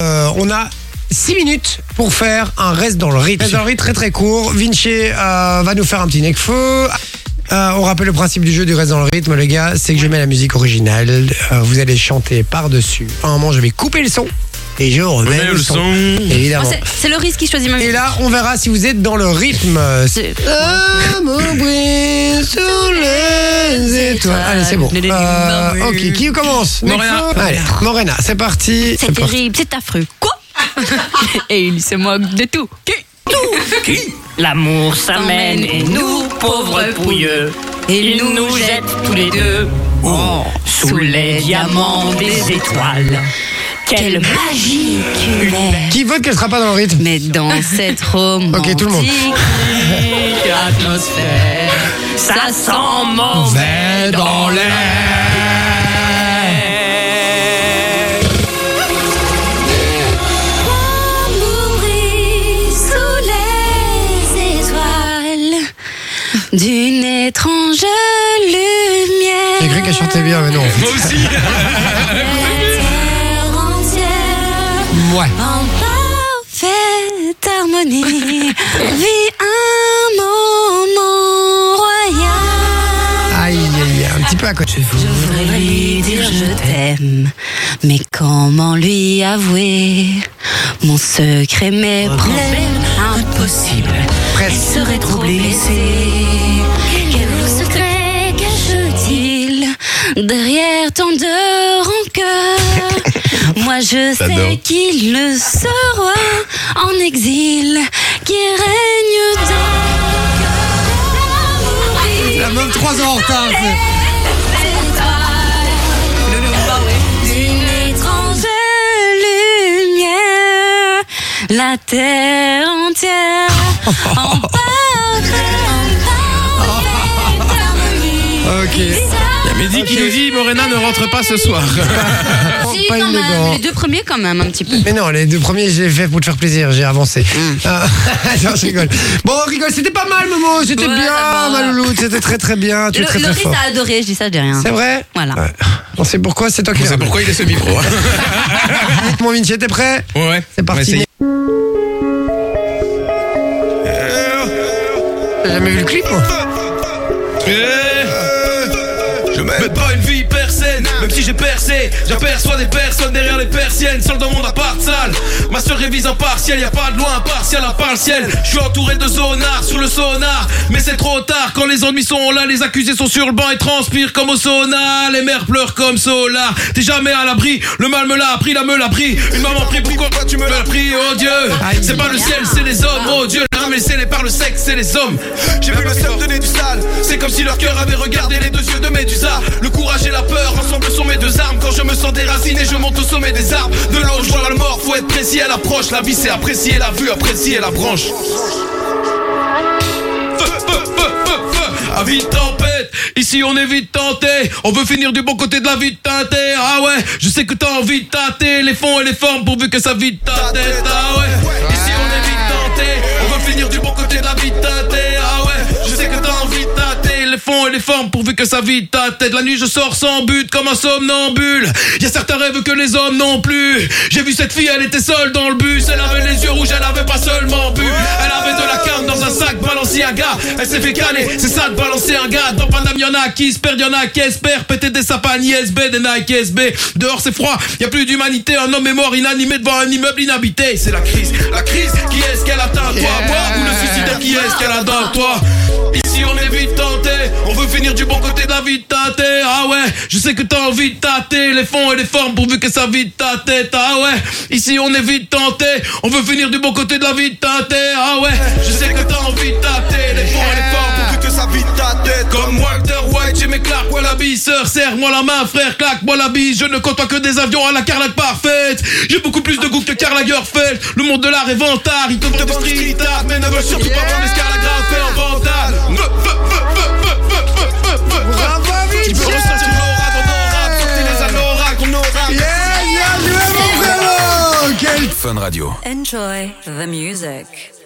Euh, on a 6 minutes pour faire un reste dans le rythme. Reste dans le rythme très très court. Vinci euh, va nous faire un petit necfeu. Euh, on rappelle le principe du jeu du reste dans le rythme, les gars, c'est que je mets la musique originale. Euh, vous allez chanter par-dessus. À un moment, je vais couper le son et je remets le, son. Oh, Évidemment. c'est- c'est le risque qui choisit ma Et là, on verra si vous êtes dans le rythme. Brille sous les étoiles. Allez, c'est bon. Euh, ok, qui commence Morena. Allez, Morena, c'est parti. C'est terrible, c'est affreux. Quoi Et il se moque de tout. Qui L'amour s'amène et nous, pauvres pouilleux, il nous jette tous les deux oh, sous les diamants des étoiles. Quelle magie Qui vote qu'elle sera pas dans le rythme Mais dans cette romantique Ok, tout le monde. atmosphère, ça sent mauvais dans l'air. Mourir sous les étoiles d'une étrange lumière. J'ai cru qu'elle chantait bien, mais non. Moi aussi. Ouais. en parfaite harmonie vit un moment royal. Aïe, aïe, aïe, un petit peu à côté. Je voudrais lui dire je t'aime, mais comment lui avouer mon secret, mes problèmes impossible. Presque. serait trop blessée. Quel secret cache-t-il derrière tant de rancœur Moi je sais qu'il le sera en exil qui règne dans La meuf 3 ans en retard. d'une étrange lumière, la terre entière en. Ok. Il y a Mehdi qui nous dit Morena ne rentre pas ce soir. Si, pas quand une même, les deux premiers quand même un petit peu. Mais non, les deux premiers, j'ai fait pour te faire plaisir, j'ai avancé. Ah, non, je rigole. Bon, on rigole, c'était pas mal, Momo, c'était Ouais, bien, ça va. ma louloute, c'était très très bien, tu es Le- très très Loris fort. a adoré, je dis ça, je dis rien. C'est vrai Voilà. Ouais. On sait pourquoi, c'est toi qui On l'as. sait pourquoi il est ce micro. hein. Mon Vinci, t'es prêt Ouais, ouais. C'est parti. essayer. T'as jamais vu le clip, moi Mène pas une vie persaine, même si j'ai percé. J'aperçois des personnes derrière les persiennes, seul dans mon appart sale. Ma soeur révise en partiel, y a pas de loi impartial à part le ciel. Je suis entouré de zonards sur le sonar, mais c'est trop tard. Quand les ennuis sont là, les accusés sont sur le banc et transpirent comme au sauna. Les mères pleurent comme Solar. T'es jamais à l'abri, le mal me l'a appris, la me l'a pris. Une maman prie, pourquoi tu me l'as pris, oh Dieu? C'est pas le ciel, c'est les hommes, oh Dieu. Mais c'est les par le sexe, c'est les hommes. J'ai vu le seum donner du sale. C'est comme si leur cœur avait regardé les deux yeux de Médusa. Le courage et la peur ensemble sont mes deux armes. Quand je me sens déraciné, je monte au sommet des arbres. De là où je vois la mort, faut être précis à l'approche. La vie, c'est apprécier la vue, apprécier la branche. Vie de tempête, ici on est vite tenté. On veut finir du bon côté de la vie de teinter. Ah ouais, je sais que t'as envie de tâter les fonds et les formes pourvu que ça vide ta tête. Ah ouais, la. Ah je sais que t'as envie de les fonds et les formes pourvu que ça vide ta tête. La nuit je sors sans but comme un somnambule. Y a certains rêves que les hommes n'ont plus. J'ai vu cette fille, elle était seule dans le bus. Elle avait les yeux rouges, elle avait pas seulement bu. Elle s'est fait caler, c'est ça de balancer un gars. Dans Paname, y'en a qui se perdent, y'en a qui espèrent. Péter des sapins ISB, des Nike SB. Dehors c'est froid, y a plus d'humanité. Un homme est mort inanimé devant un immeuble inhabité. C'est la crise, la crise. Qui est-ce qu'elle atteint toi, moi ou le suicide Qui est-ce qu'elle a dans toi? Ici on est vite tenté, on veut finir du bon côté de la vie de tâter. Ah ouais, je sais que t'as envie de tâter les fonds et les formes pourvu que ça vide ta tête. Ah ouais, ici on est vite tenté, on veut finir du bon côté de la vie de tâter. Ah ouais, je sais que t'as envie de tâter les fonds et les formes pourvu que ça vide ta tête. Comme Walter j'ai mes la bille, sœur, serre-moi la main, frère, claque-moi la bille, je ne côtoie que des avions à la carlaque parfaite. J'ai beaucoup plus de goût que Karl Lagerfeld, le monde de l'art est vantard, il compte de street art, mais ne veut surtout pas prendre en vandale. Fun Radio. Enjoy the music.